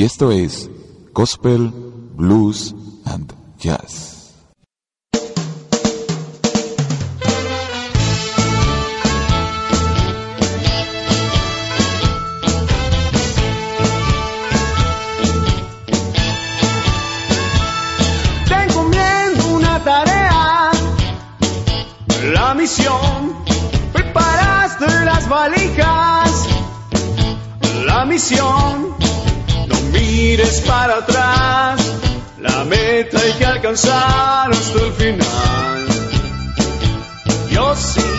y esto es Gospel, Blues and Jazz. Para atrás, la meta hay que alcanzar hasta el final. Yo sí,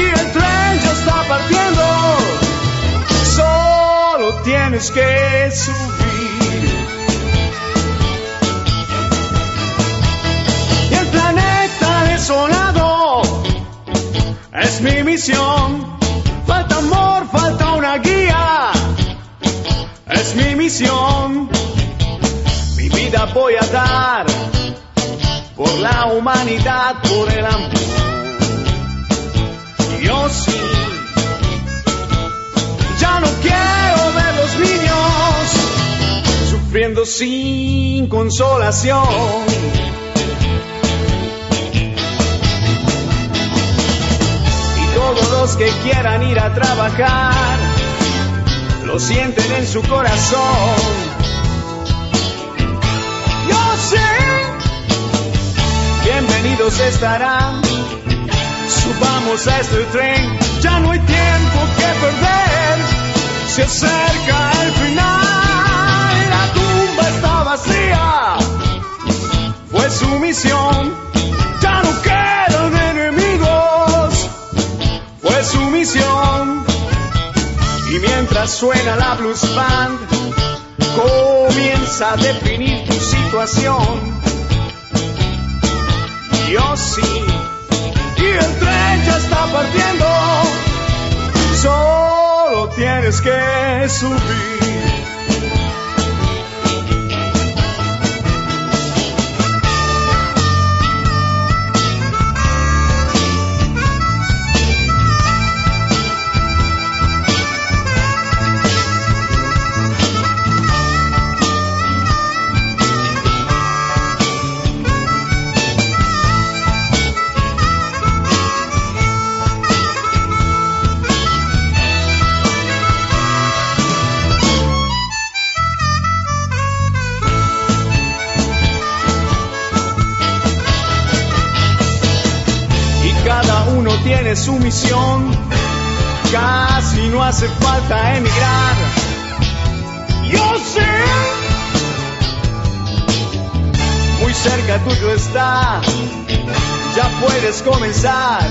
y el tren ya está partiendo, solo tienes que subir. Y el planeta desolado es mi misión falta amor, falta. Mi misión. Mi vida voy a dar por la humanidad, por el amor. Yo sí. Ya no quiero ver los niños sufriendo sin consolación. los que quieran ir a trabajar lo sienten en su corazón. Yo sé, bienvenidos estarán. Subamos a este tren, ya no hay tiempo que perder. Se acerca el final, la tumba está vacía. Fue su misión, ya no quedan su misión. Y mientras suena la blues band, comienza a definir tu situación. Yo sí, y el tren ya está partiendo, solo tienes que subir. Comenzar.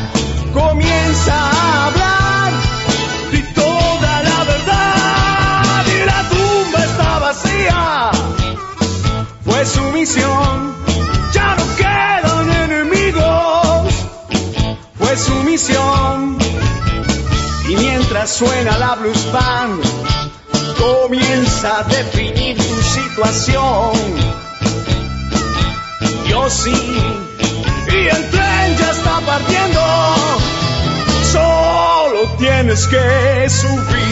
Comienza que subir.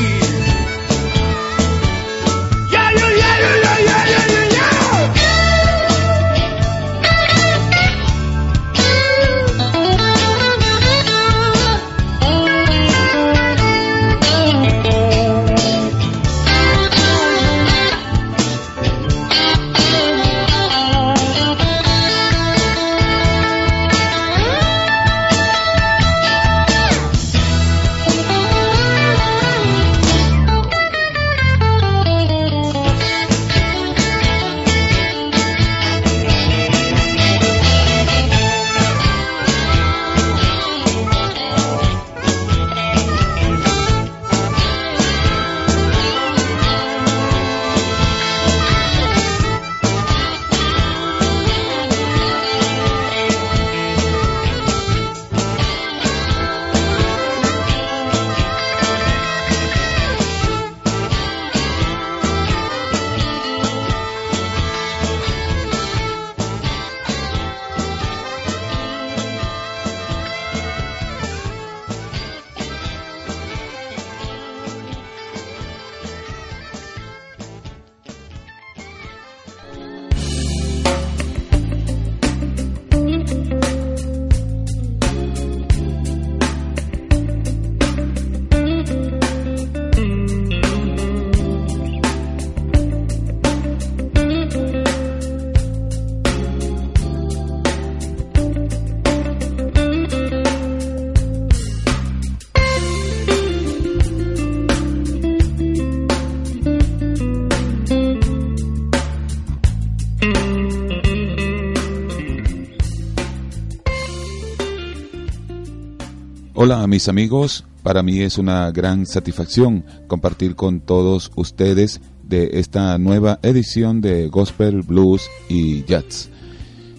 Mis amigos, para mí es una gran satisfacción compartir con todos ustedes de esta nueva edición de Gospel, Blues y Jazz.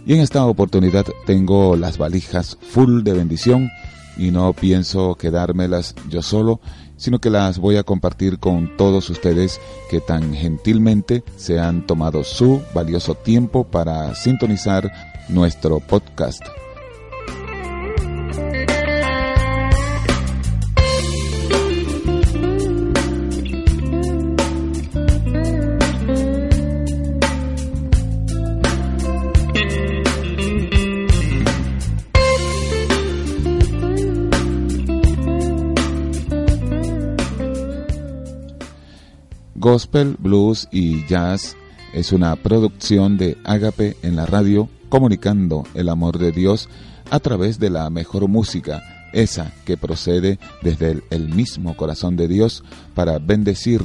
Y en esta oportunidad tengo las valijas full de bendición y no pienso quedármelas yo solo, sino que las voy a compartir con todos ustedes que tan gentilmente se han tomado su valioso tiempo para sintonizar nuestro podcast. Gospel, Blues y Jazz es una producción de Ágape en la radio, comunicando el amor de Dios a través de la mejor música, esa que procede desde el, el mismo corazón de Dios para bendecir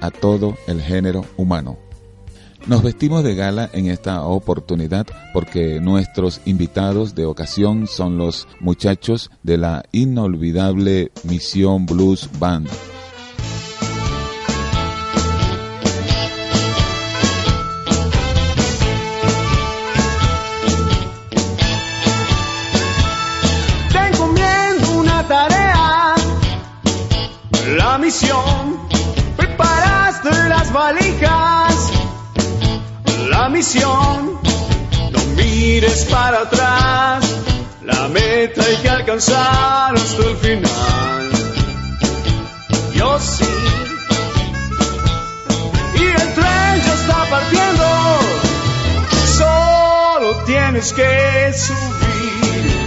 a todo el género humano. Nos vestimos de gala en esta oportunidad porque nuestros invitados de ocasión son los muchachos de la inolvidable Misión Blues Band. Misión, no mires para atrás, la meta hay que alcanzar hasta el final. Yo sí, y el tren ya está partiendo, solo tienes que subir.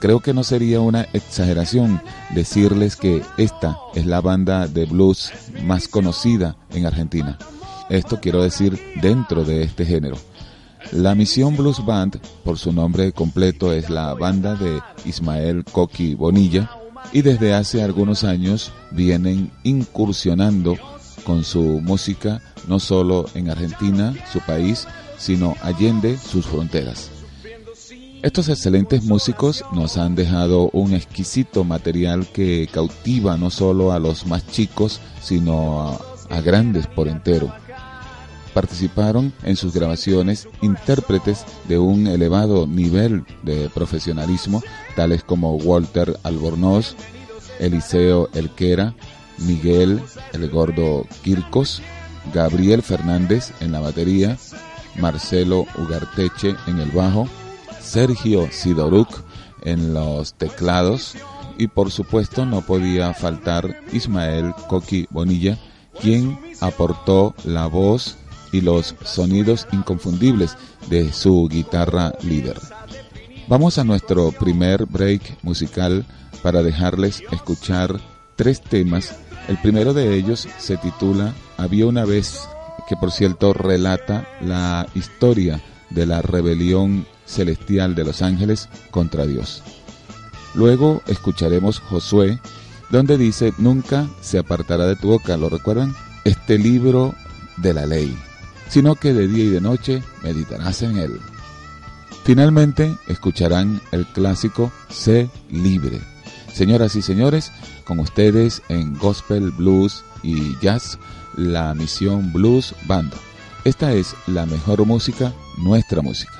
Creo que no sería una exageración decirles que esta es la banda de blues más conocida en Argentina. Esto quiero decir dentro de este género. La Misión Blues Band, por su nombre completo, es la banda de Ismael Coqui Bonilla y desde hace algunos años vienen incursionando con su música no solo en Argentina, su país, sino allende sus fronteras. Estos excelentes músicos nos han dejado un exquisito material que cautiva no solo a los más chicos, sino a, a grandes por entero. Participaron en sus grabaciones intérpretes de un elevado nivel de profesionalismo, tales como Walter Albornoz, Eliseo Elquera, Miguel El Gordo Quircos, Gabriel Fernández en la batería, Marcelo Ugarteche en el bajo, Sergio Sidoruk en los teclados y por supuesto no podía faltar Ismael Coqui Bonilla, quien aportó la voz y los sonidos inconfundibles de su guitarra líder. Vamos a nuestro primer break musical para dejarles escuchar tres temas. El primero de ellos se titula Había una vez, que por cierto relata la historia de la rebelión celestial de los ángeles contra Dios. Luego escucharemos Josué, donde dice, nunca se apartará de tu boca, ¿lo recuerdan? Este libro de la ley, sino que de día y de noche meditarás en él. Finalmente escucharán el clásico Sé libre. Señoras y señores, con ustedes en Gospel, Blues y Jazz, la misión Blues Band. Esta es la mejor música, nuestra música.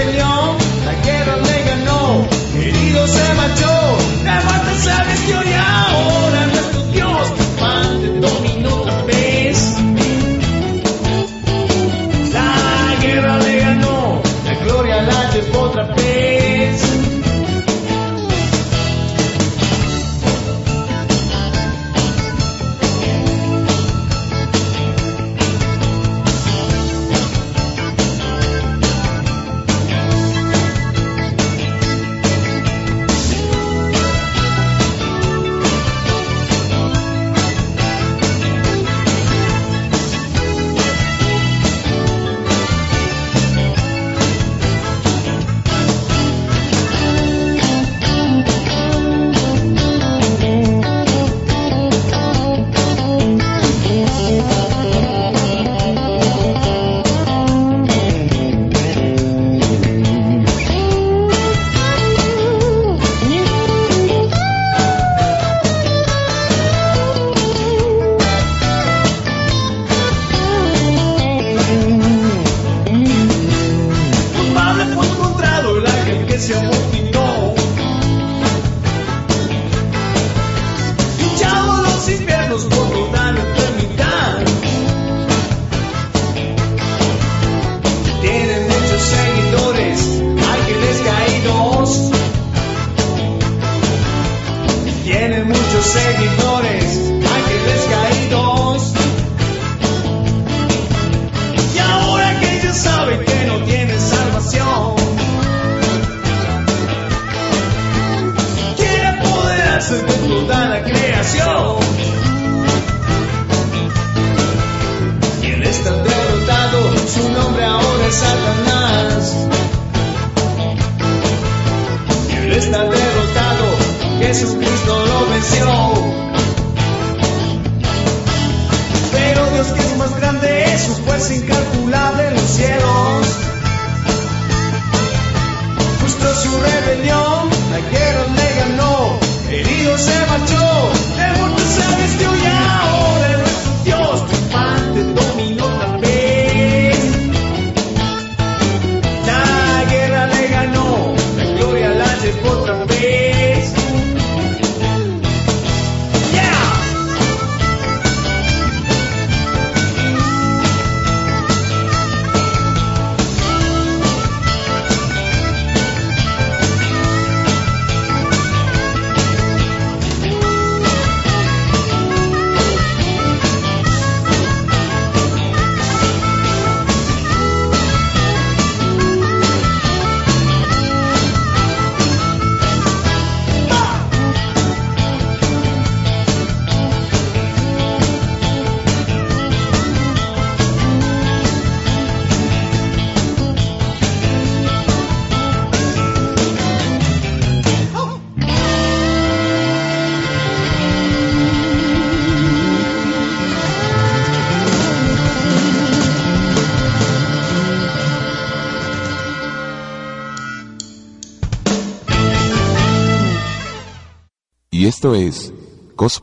rebelión, la guerra le ganó, herido se marchó, la muerte se vistió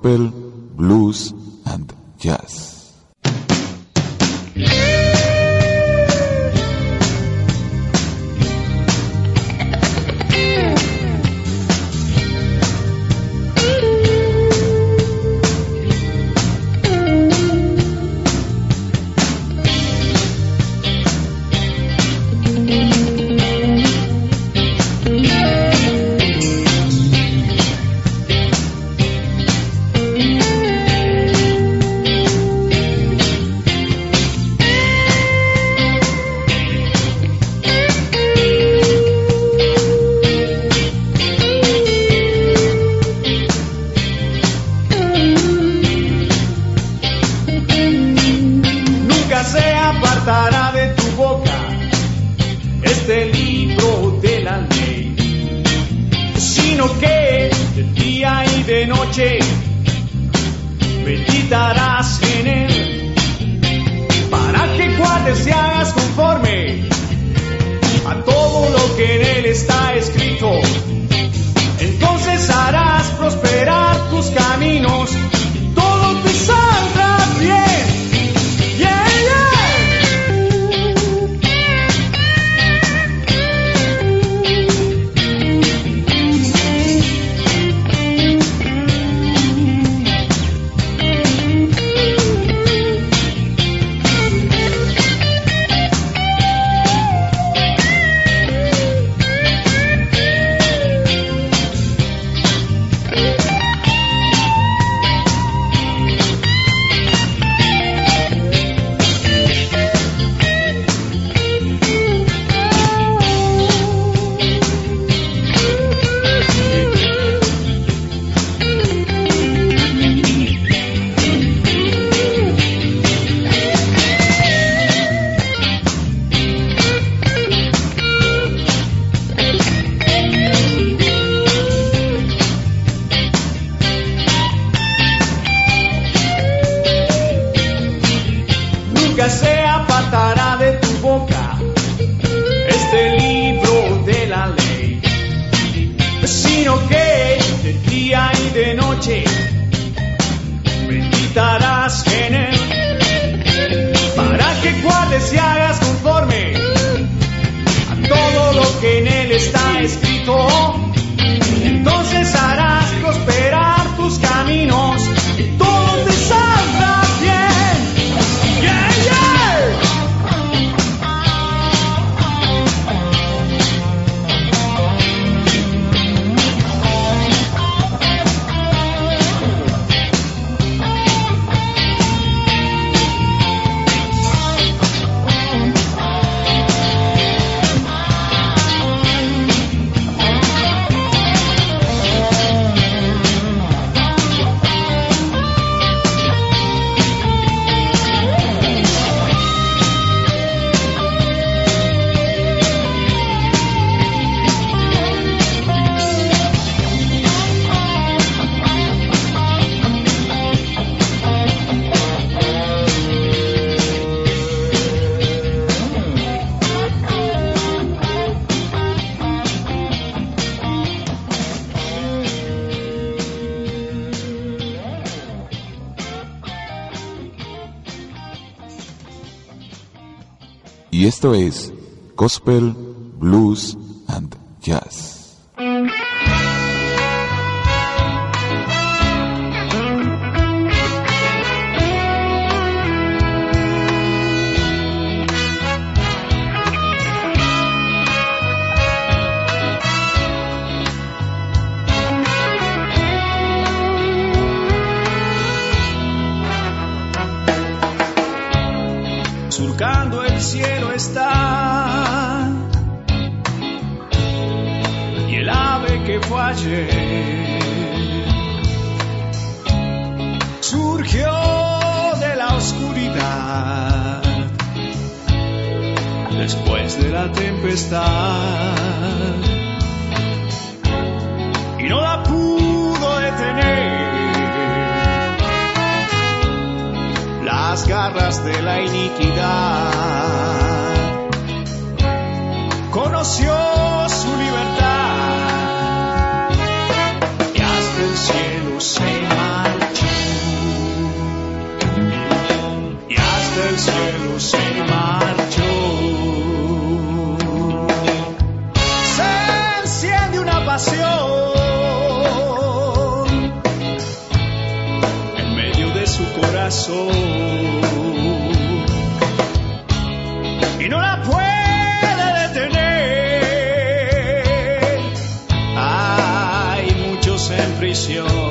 gospel que de día y de noche meditarás en Esto es Gospel, Blues y no la puede detener. Hay muchos en prisión.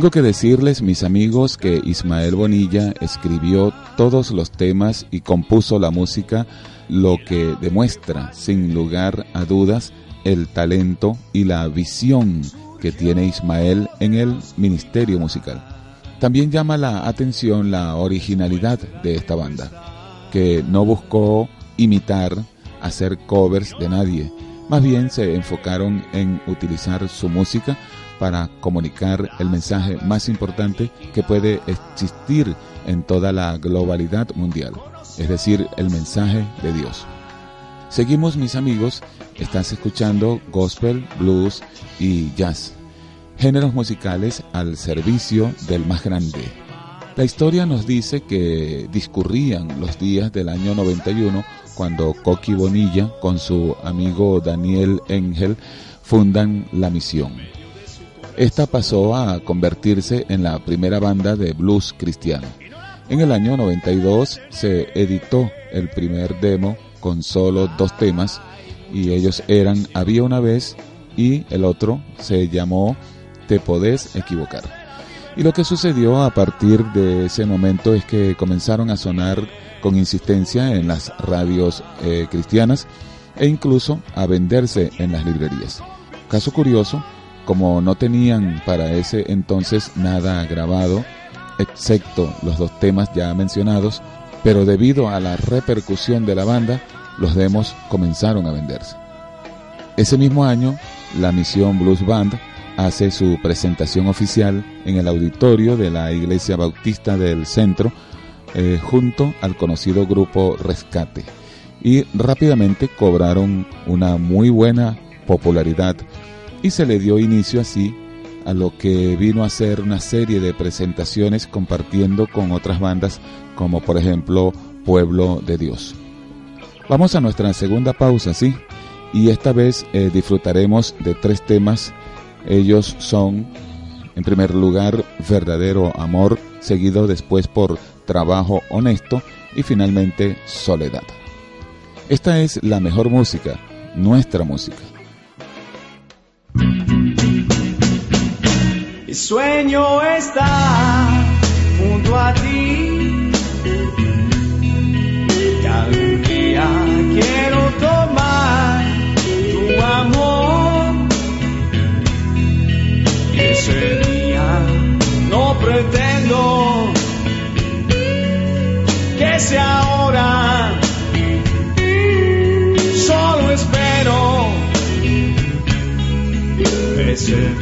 Tengo que decirles, mis amigos, que Ismael Bonilla escribió todos los temas y compuso la música, lo que demuestra, sin lugar a dudas, el talento y la visión que tiene Ismael en el ministerio musical. También llama la atención la originalidad de esta banda, que no buscó imitar, hacer covers de nadie, más bien se enfocaron en utilizar su música para comunicar el mensaje más importante que puede existir en toda la globalidad mundial, es decir, el mensaje de Dios. Seguimos mis amigos, estás escuchando gospel, blues y jazz, géneros musicales al servicio del más grande. La historia nos dice que discurrían los días del año 91 cuando Coqui Bonilla con su amigo Daniel Engel fundan la misión. Esta pasó a convertirse en la primera banda de blues cristiano. En el año 92 se editó el primer demo con solo dos temas y ellos eran Había una vez y el otro se llamó Te podés equivocar. Y lo que sucedió a partir de ese momento es que comenzaron a sonar con insistencia en las radios eh, cristianas e incluso a venderse en las librerías. Caso curioso, como no tenían para ese entonces nada grabado, excepto los dos temas ya mencionados, pero debido a la repercusión de la banda, los demos comenzaron a venderse. Ese mismo año, la Misión Blues Band hace su presentación oficial en el auditorio de la Iglesia Bautista del Centro, eh, junto al conocido grupo Rescate, y rápidamente cobraron una muy buena popularidad y se le dio inicio así a lo que vino a ser una serie de presentaciones compartiendo con otras bandas como por ejemplo Pueblo de Dios. Vamos a nuestra segunda pausa, ¿sí? Y esta vez eh, disfrutaremos de tres temas. Ellos son, en primer lugar, Verdadero Amor, seguido después por Trabajo Honesto y finalmente Soledad. Esta es la mejor música, nuestra música. Mi sueño está junto a ti. Y quiero tomar tu amor. Y ese día no pretendo que sea ahora. Ese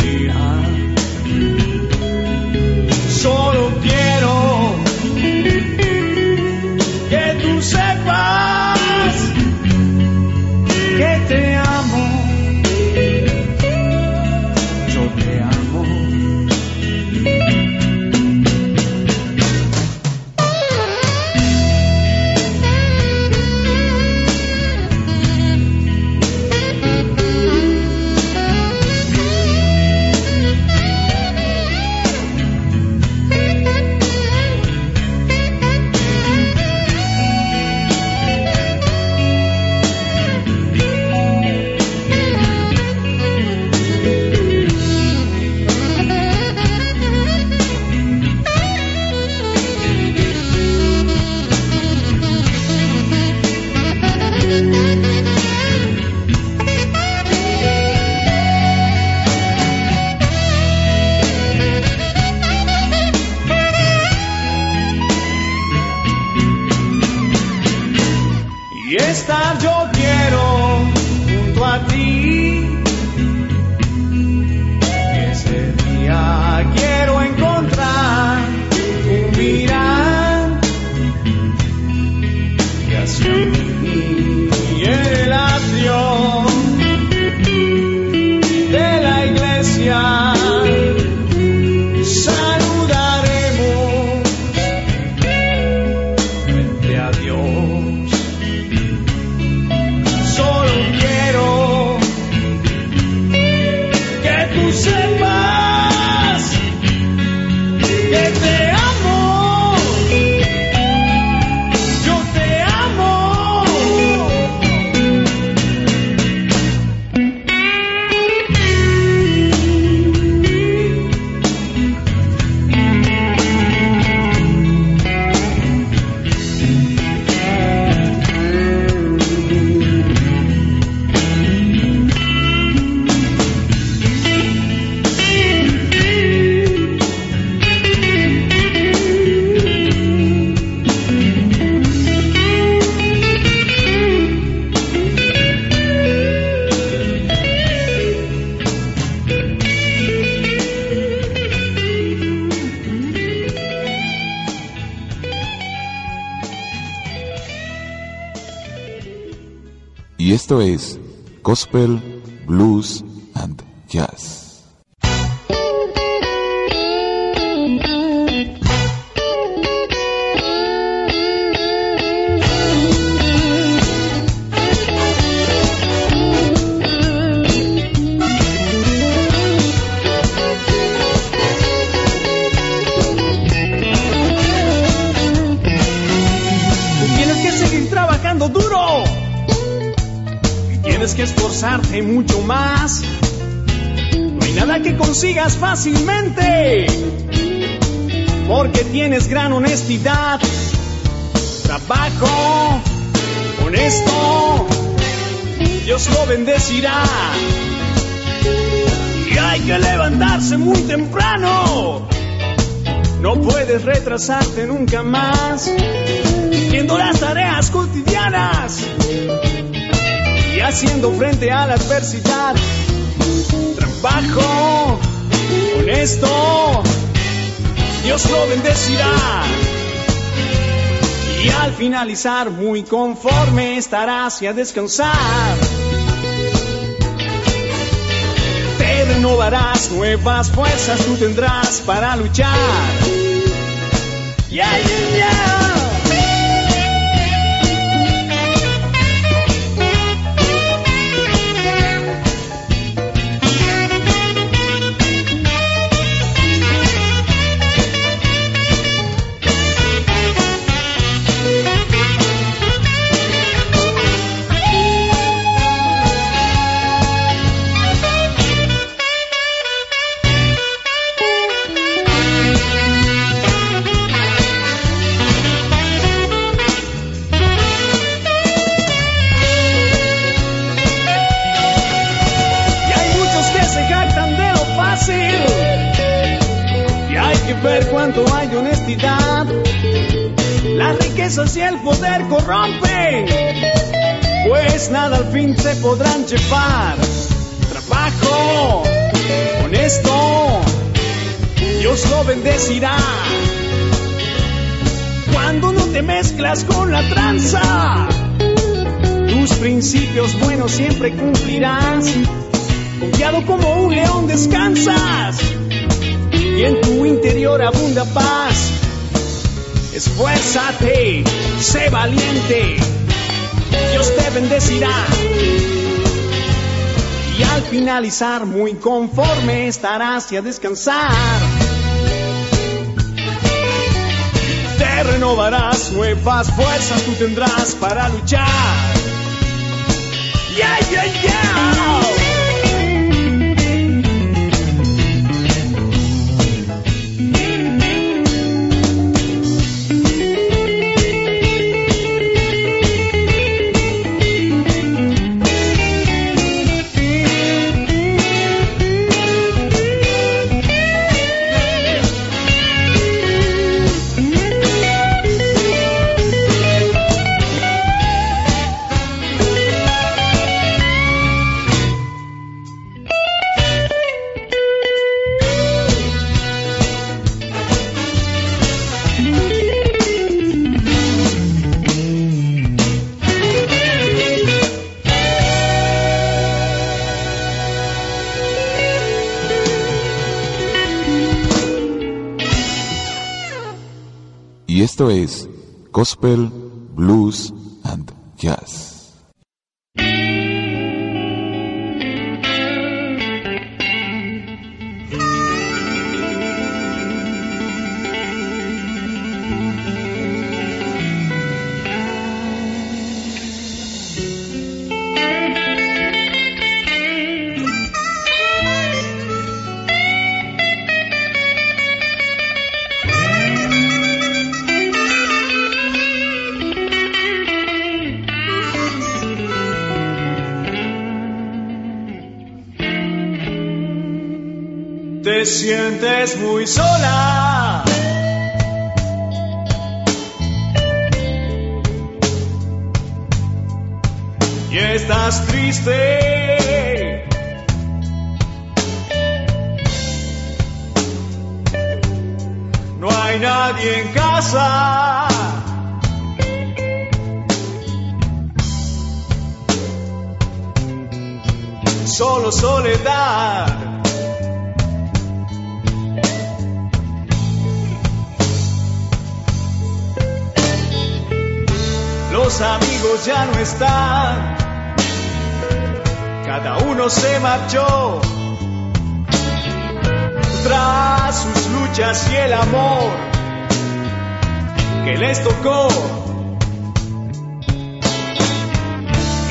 esto es Gospel, Blues and Jazz. Mucho más. No hay nada que consigas fácilmente, porque tienes gran honestidad, trabajo honesto, Dios lo bendecirá. Y hay que levantarse muy temprano, no puedes retrasarte nunca más, viendo las tareas cotidianas haciendo frente a la adversidad. Trabajo honesto, Dios lo bendecirá. Y al finalizar muy conforme estarás y a descansar. Te renovarás, nuevas fuerzas tú tendrás para luchar. Yeah, yeah, yeah. El poder corrompen, pues nada al fin se podrán llevar. Trabajo honesto, Dios lo bendecirá. Cuando no te mezclas con la tranza, tus principios buenos siempre cumplirás. Confiado como un león descansas y en tu interior abunda paz esfuérzate, sé valiente, Dios te bendecirá. Y al finalizar muy conforme estarás y a descansar. Te renovarás, nuevas fuerzas tú tendrás para luchar. Yeah, yeah, yeah. Gospel, sientes muy sola. Y estás triste. No hay nadie en casa. solo soledad. Los amigos ya no están, cada uno se marchó tras sus luchas y el amor que les tocó.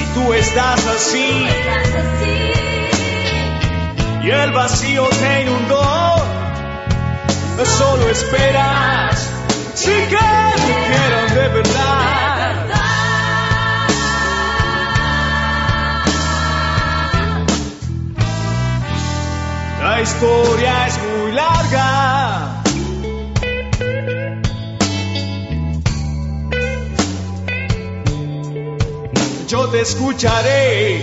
Y tú estás así, y el vacío te inundó. Solo esperas si que te de verdad. La historia es muy larga. Yo te escucharé.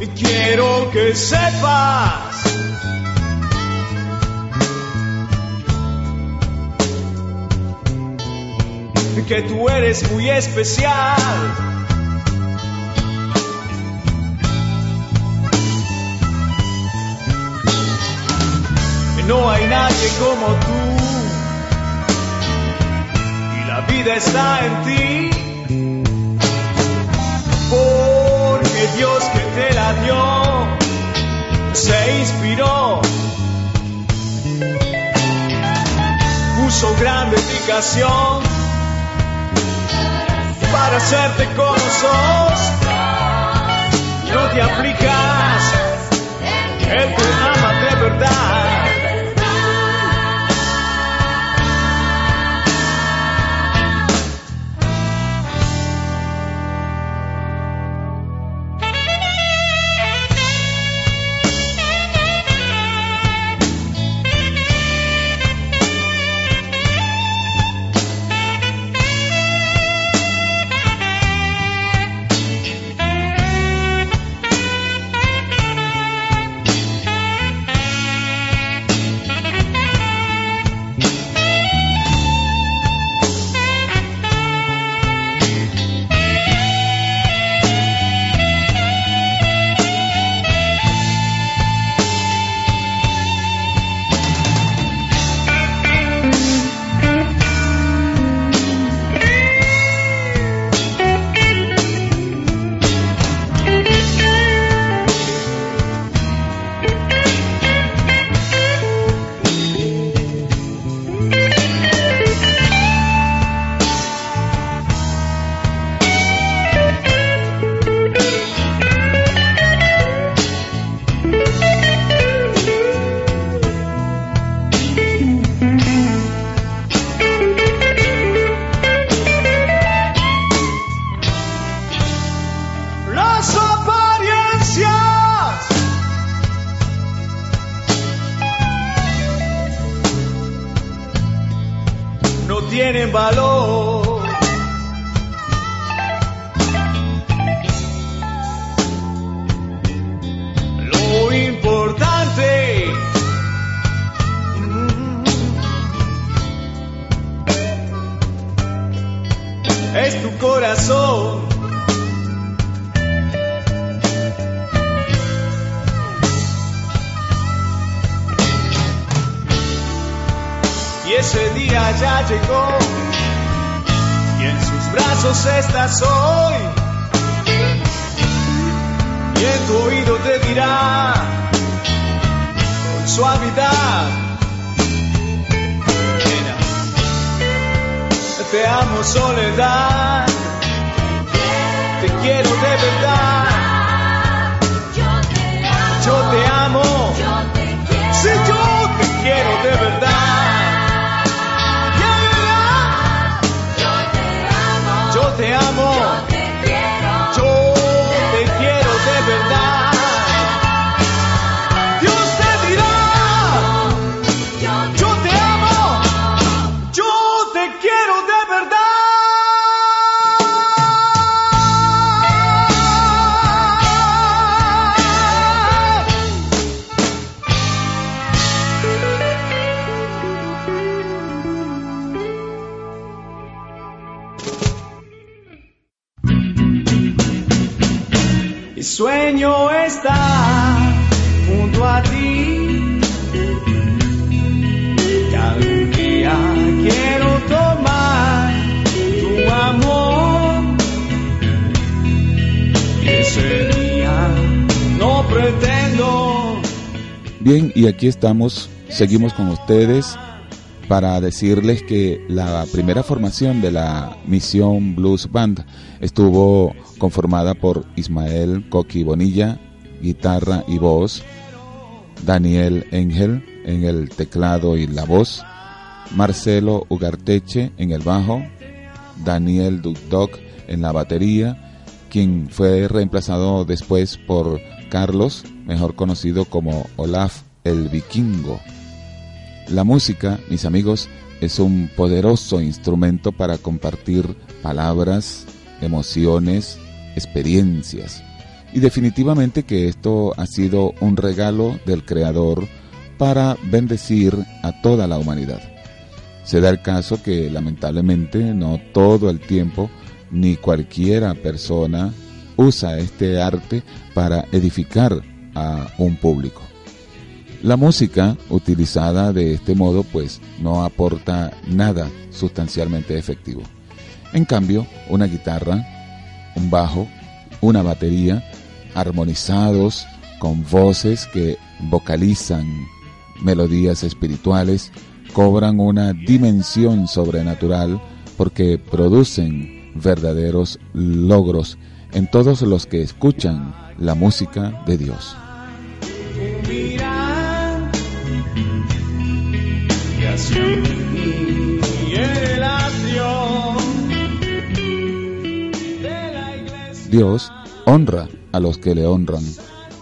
Y quiero que sepas. Que tú eres muy especial. No hay nadie como tú. Y la vida está en ti. Porque Dios que te la dio se inspiró. Puso gran dedicación para hacerte con los No te aplicas, Él te ama de verdad. es tu corazón. Y ese día ya llegó, y en sus brazos estás hoy. Y en tu oído te dirá con suavidad. Te amo soledad, te quiero de verdad. Yo te amo, si yo te quiero de verdad. Yo te amo. Yo te amo. Bien, y aquí estamos, seguimos con ustedes para decirles que la primera formación de la Misión Blues Band estuvo conformada por Ismael Coqui Bonilla, guitarra y voz, Daniel Engel en el teclado y la voz, Marcelo Ugarteche en el bajo, Daniel Dudok en la batería, quien fue reemplazado después por Carlos, mejor conocido como Olaf el Vikingo. La música, mis amigos, es un poderoso instrumento para compartir palabras, emociones, experiencias. Y definitivamente que esto ha sido un regalo del Creador para bendecir a toda la humanidad. Se da el caso que lamentablemente no todo el tiempo ni cualquiera persona usa este arte para edificar a un público. La música utilizada de este modo pues no aporta nada sustancialmente efectivo. En cambio, una guitarra, un bajo, una batería, armonizados con voces que vocalizan melodías espirituales, cobran una dimensión sobrenatural porque producen verdaderos logros en todos los que escuchan la música de Dios. Dios honra a los que le honran.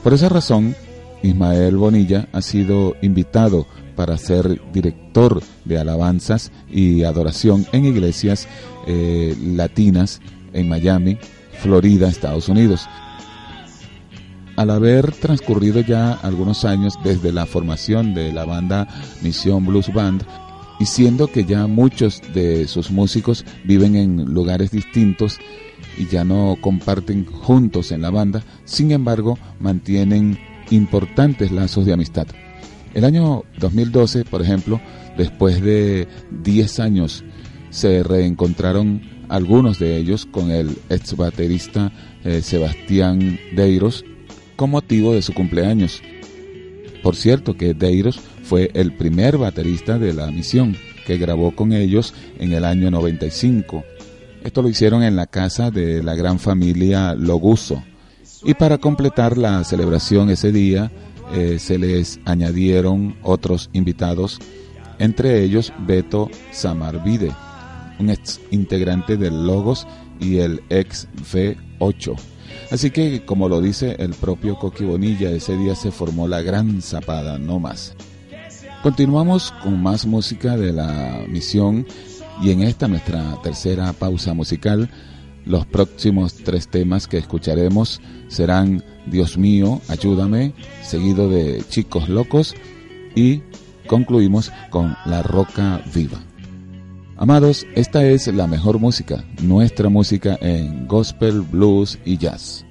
Por esa razón, Ismael Bonilla ha sido invitado para ser director de alabanzas y adoración en iglesias eh, latinas en Miami, Florida, Estados Unidos. Al haber transcurrido ya algunos años desde la formación de la banda Misión Blues Band, y siendo que ya muchos de sus músicos viven en lugares distintos y ya no comparten juntos en la banda, sin embargo mantienen importantes lazos de amistad. El año 2012, por ejemplo, después de 10 años, se reencontraron algunos de ellos con el ex baterista eh, Sebastián Deiros con motivo de su cumpleaños. Por cierto que Deiros fue el primer baterista de la misión que grabó con ellos en el año 95. Esto lo hicieron en la casa de la gran familia Loguso. Y para completar la celebración ese día eh, se les añadieron otros invitados, entre ellos Beto Samarvide, un ex integrante del Logos y el ex V8. Así que, como lo dice el propio Coqui Bonilla, ese día se formó la gran zapada, no más. Continuamos con más música de la misión y en esta nuestra tercera pausa musical, los próximos tres temas que escucharemos serán Dios mío, ayúdame, seguido de Chicos Locos y concluimos con La Roca Viva. Amados, esta es la mejor música, nuestra música en gospel, blues y jazz.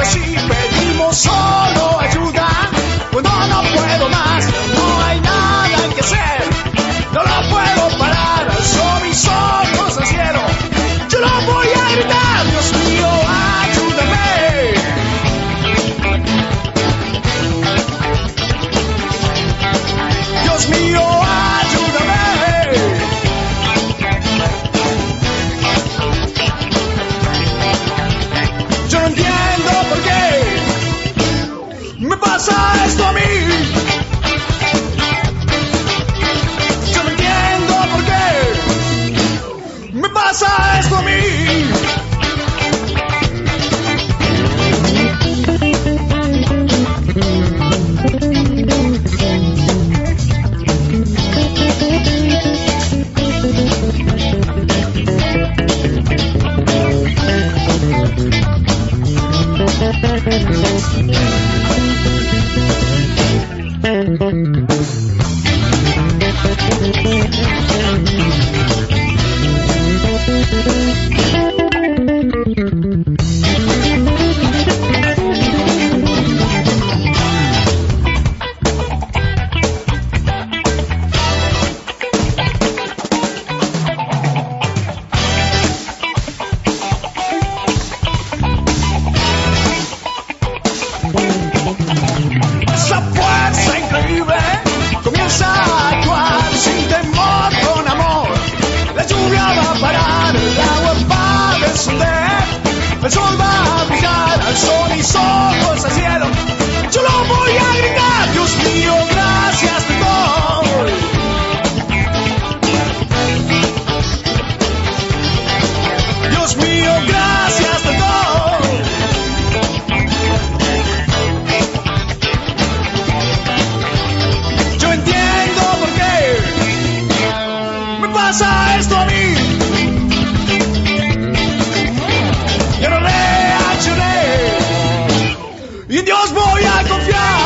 Así, pedimos solo pasa esto a mí. Yo no reaccioné y Dios voy a confiar.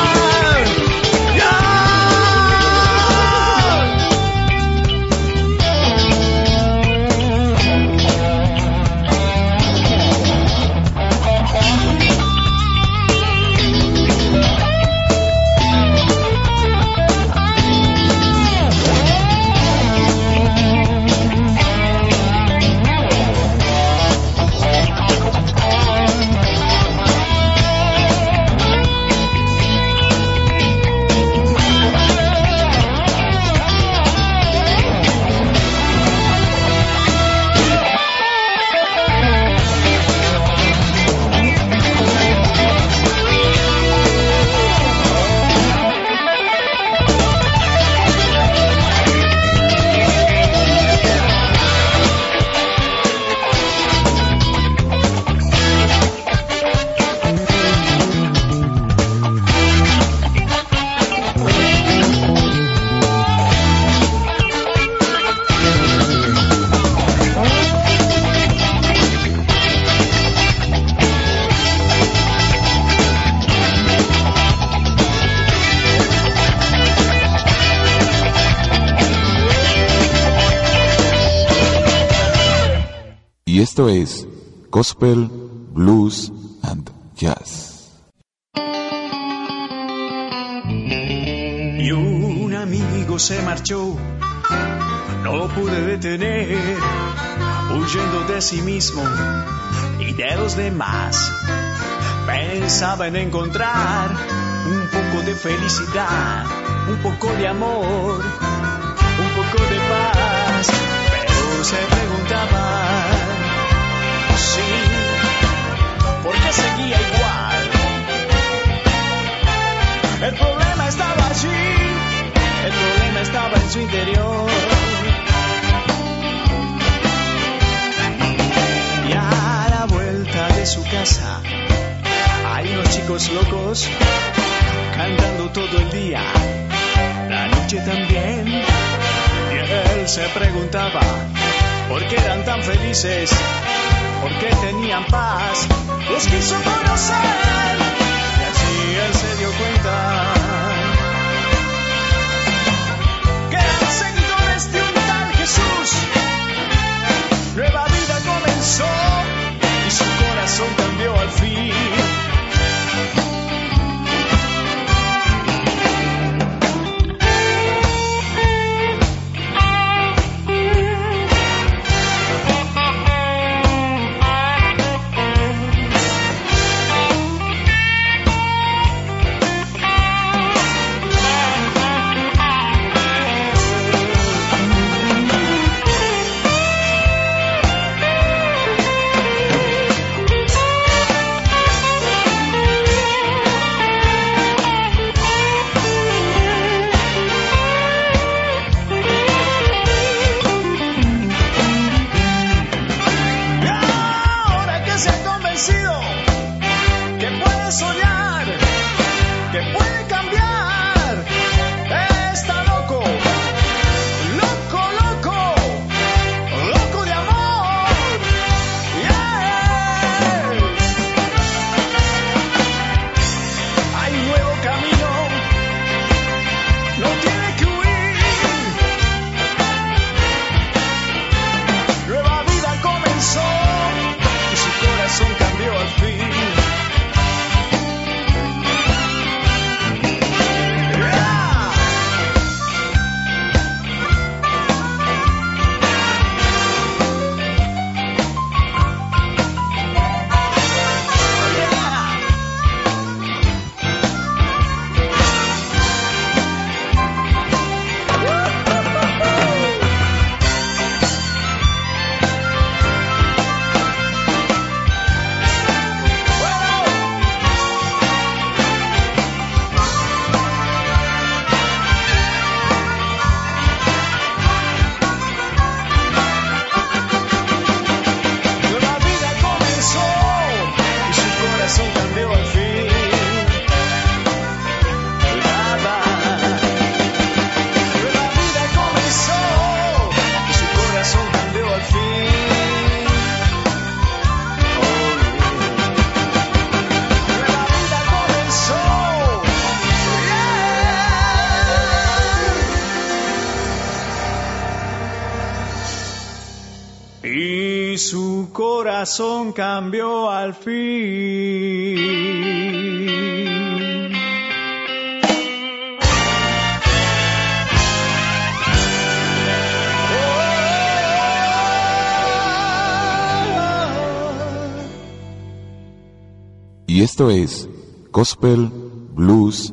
Blues and Jazz. Y un amigo se marchó, no pude detener, huyendo de sí mismo y de los demás. Pensaba en encontrar un poco de felicidad, un poco de amor, un poco de paz, pero se preguntaba, sí, ¿por qué seguía igual? El problema estaba allí, el problema estaba en su interior. Y a la vuelta de su casa hay unos chicos locos cantando todo el día, la noche también. Y él se preguntaba por qué eran tan felices, por qué tenían paz, los quiso conocer y así él se dio cuenta que los seguidores de un tal Jesús nueva vida comenzó y su corazón cambió al fin. cambió al fin. Y esto es Gospel Blues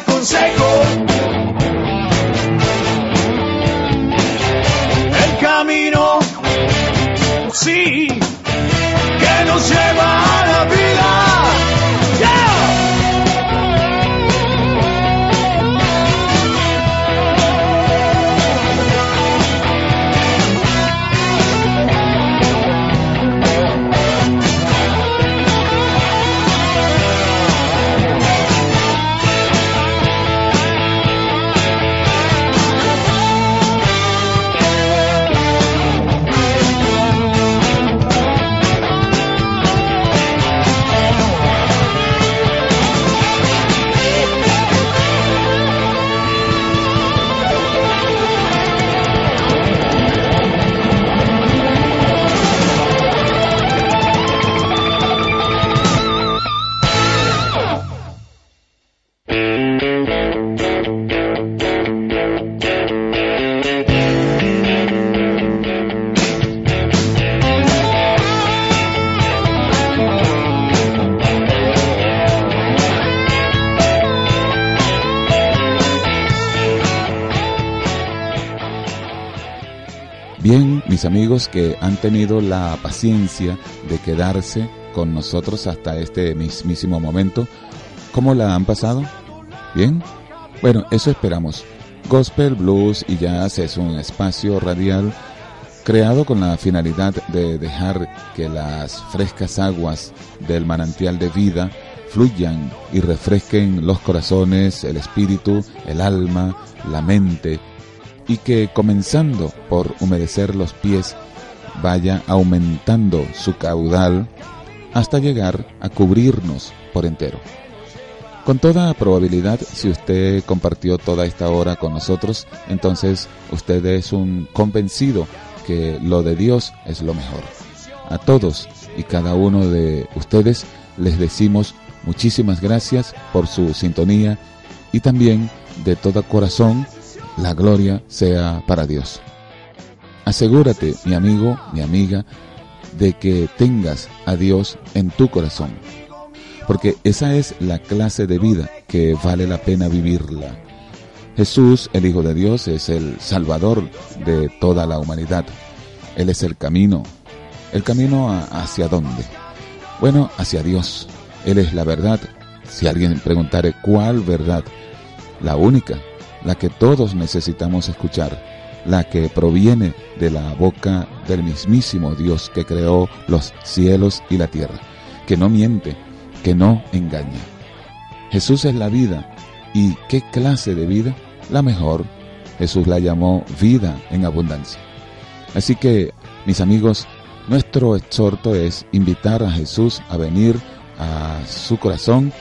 aconsejo. el camino, sí, que nos lleva que han tenido la paciencia de quedarse con nosotros hasta este mismísimo momento, ¿cómo la han pasado? ¿Bien? Bueno, eso esperamos. Gospel, blues y jazz es un espacio radial creado con la finalidad de dejar que las frescas aguas del manantial de vida fluyan y refresquen los corazones, el espíritu, el alma, la mente, y que comenzando por humedecer los pies, vaya aumentando su caudal hasta llegar a cubrirnos por entero. Con toda probabilidad, si usted compartió toda esta hora con nosotros, entonces usted es un convencido que lo de Dios es lo mejor. A todos y cada uno de ustedes les decimos muchísimas gracias por su sintonía y también de todo corazón la gloria sea para Dios. Asegúrate, mi amigo, mi amiga, de que tengas a Dios en tu corazón, porque esa es la clase de vida que vale la pena vivirla. Jesús, el Hijo de Dios, es el Salvador de toda la humanidad. Él es el camino. ¿El camino hacia dónde? Bueno, hacia Dios. Él es la verdad. Si alguien preguntare cuál verdad, la única, la que todos necesitamos escuchar, la que proviene de la boca del mismísimo Dios que creó los cielos y la tierra, que no miente, que no engaña. Jesús es la vida. ¿Y qué clase de vida? La mejor. Jesús la llamó vida en abundancia. Así que, mis amigos, nuestro exhorto es invitar a Jesús a venir a su corazón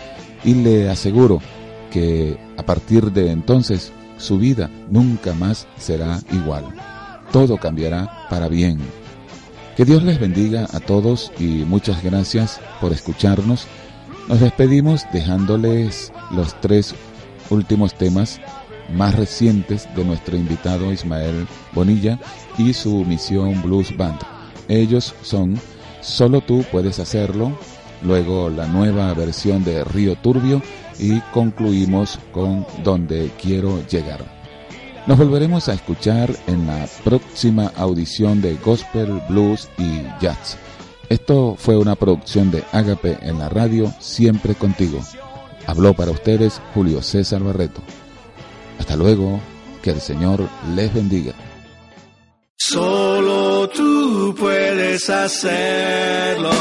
y le aseguro que a partir de entonces su vida nunca más será igual. Todo cambiará para bien. Que Dios les bendiga a todos y muchas gracias por escucharnos. Nos despedimos dejándoles los tres últimos temas más recientes de nuestro invitado Ismael Bonilla y su misión Blues Band. Ellos son Solo tú puedes hacerlo, luego la nueva versión de Río Turbio y concluimos con Donde quiero llegar. Nos volveremos a escuchar en la próxima audición de Gospel, Blues y Jazz. Esto fue una producción de Ágape en la radio, siempre contigo. Habló para ustedes Julio César Barreto. Hasta luego, que el Señor les bendiga. Solo tú puedes hacerlo.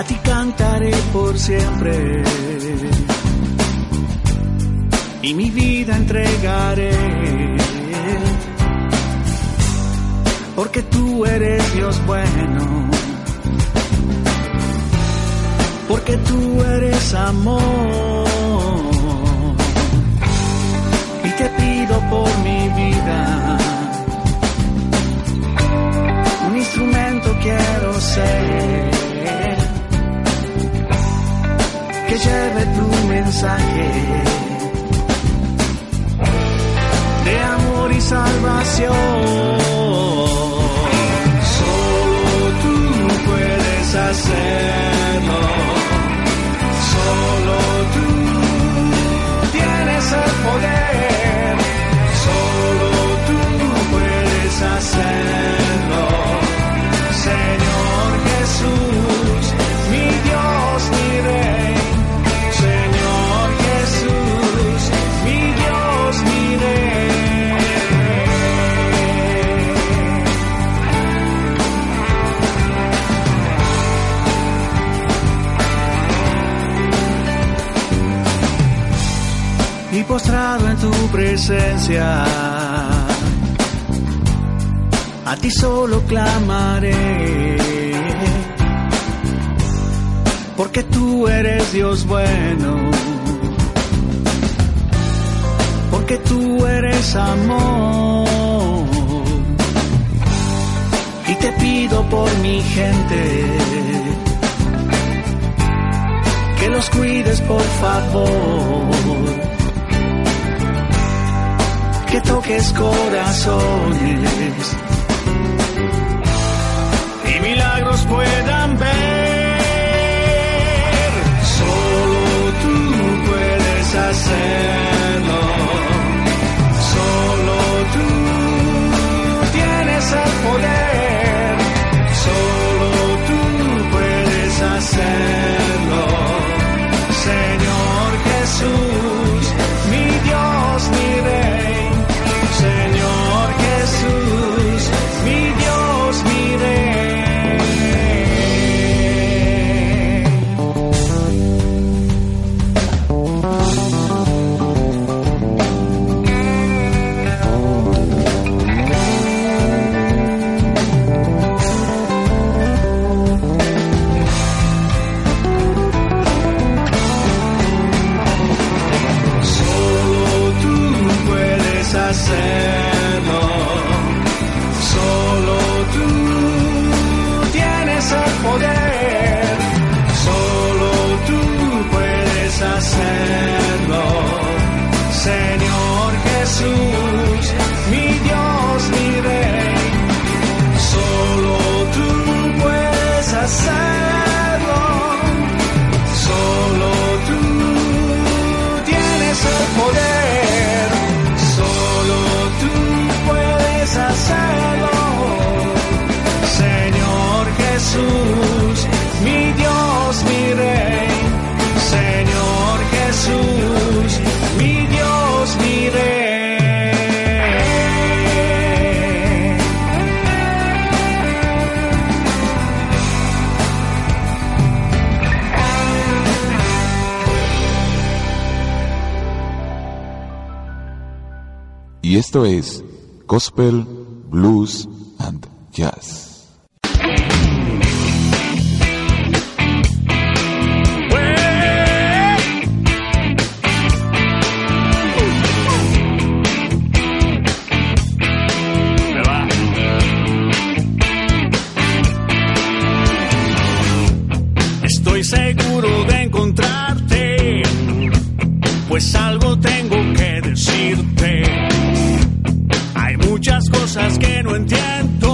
A ti cantaré por siempre y mi vida entregaré. Porque tú eres Dios bueno. Porque tú eres amor. Y te pido por mi vida. Un instrumento quiero ser. Que lleve tu mensaje de amor y salvación. Solo tú puedes hacerlo. Solo tú tienes el poder. Solo tú puedes hacerlo. Presencia, a ti solo clamaré porque tú eres Dios bueno, porque tú eres amor. Y te pido por mi gente, que los cuides por favor, que toques corazones y milagros puedan ver. Solo tú puedes hacerlo. Solo tú tienes el poder. Que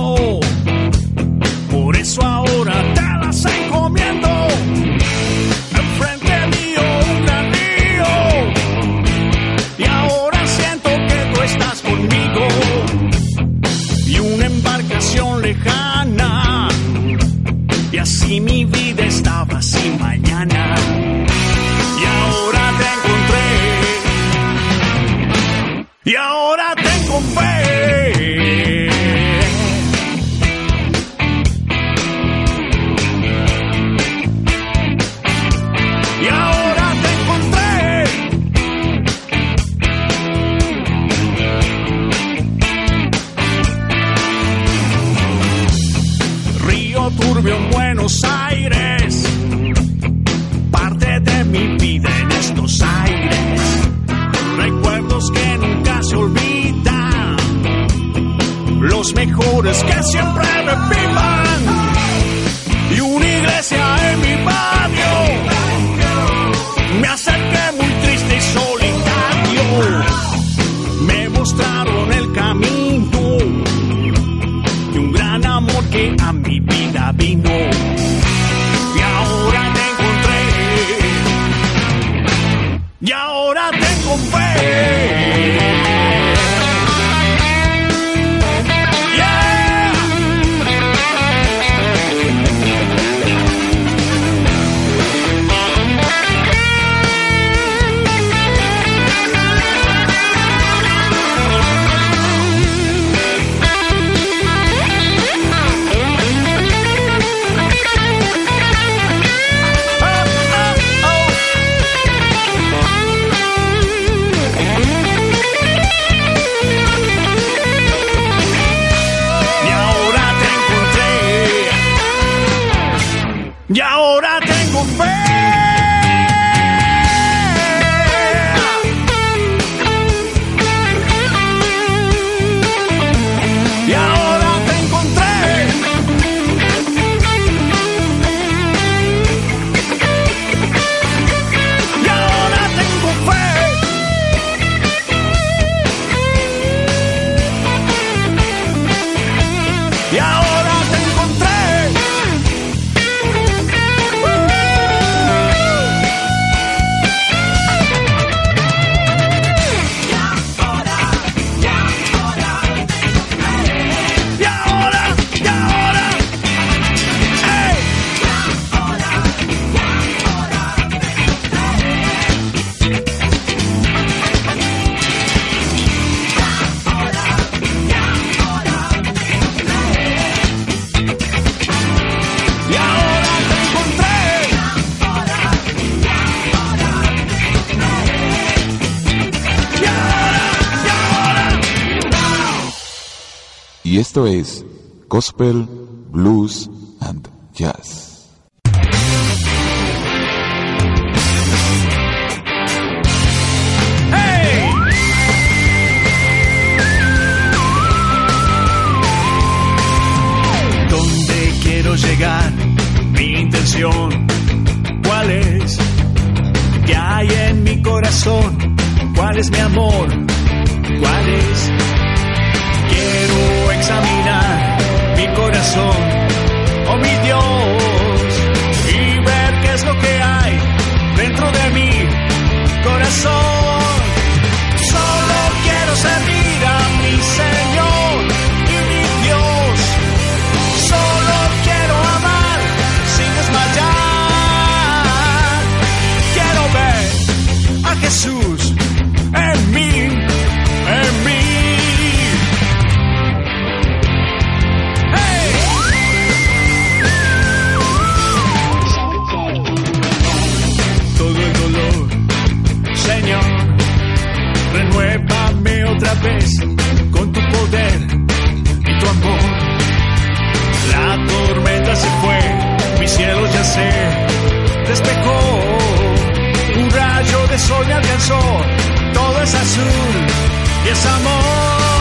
Esto es Gospel, Blues and Jazz. con tu poder y tu amor. La tormenta se fue, mi cielo ya se despejó. Un rayo de sol me alcanzó, todo es azul y es amor.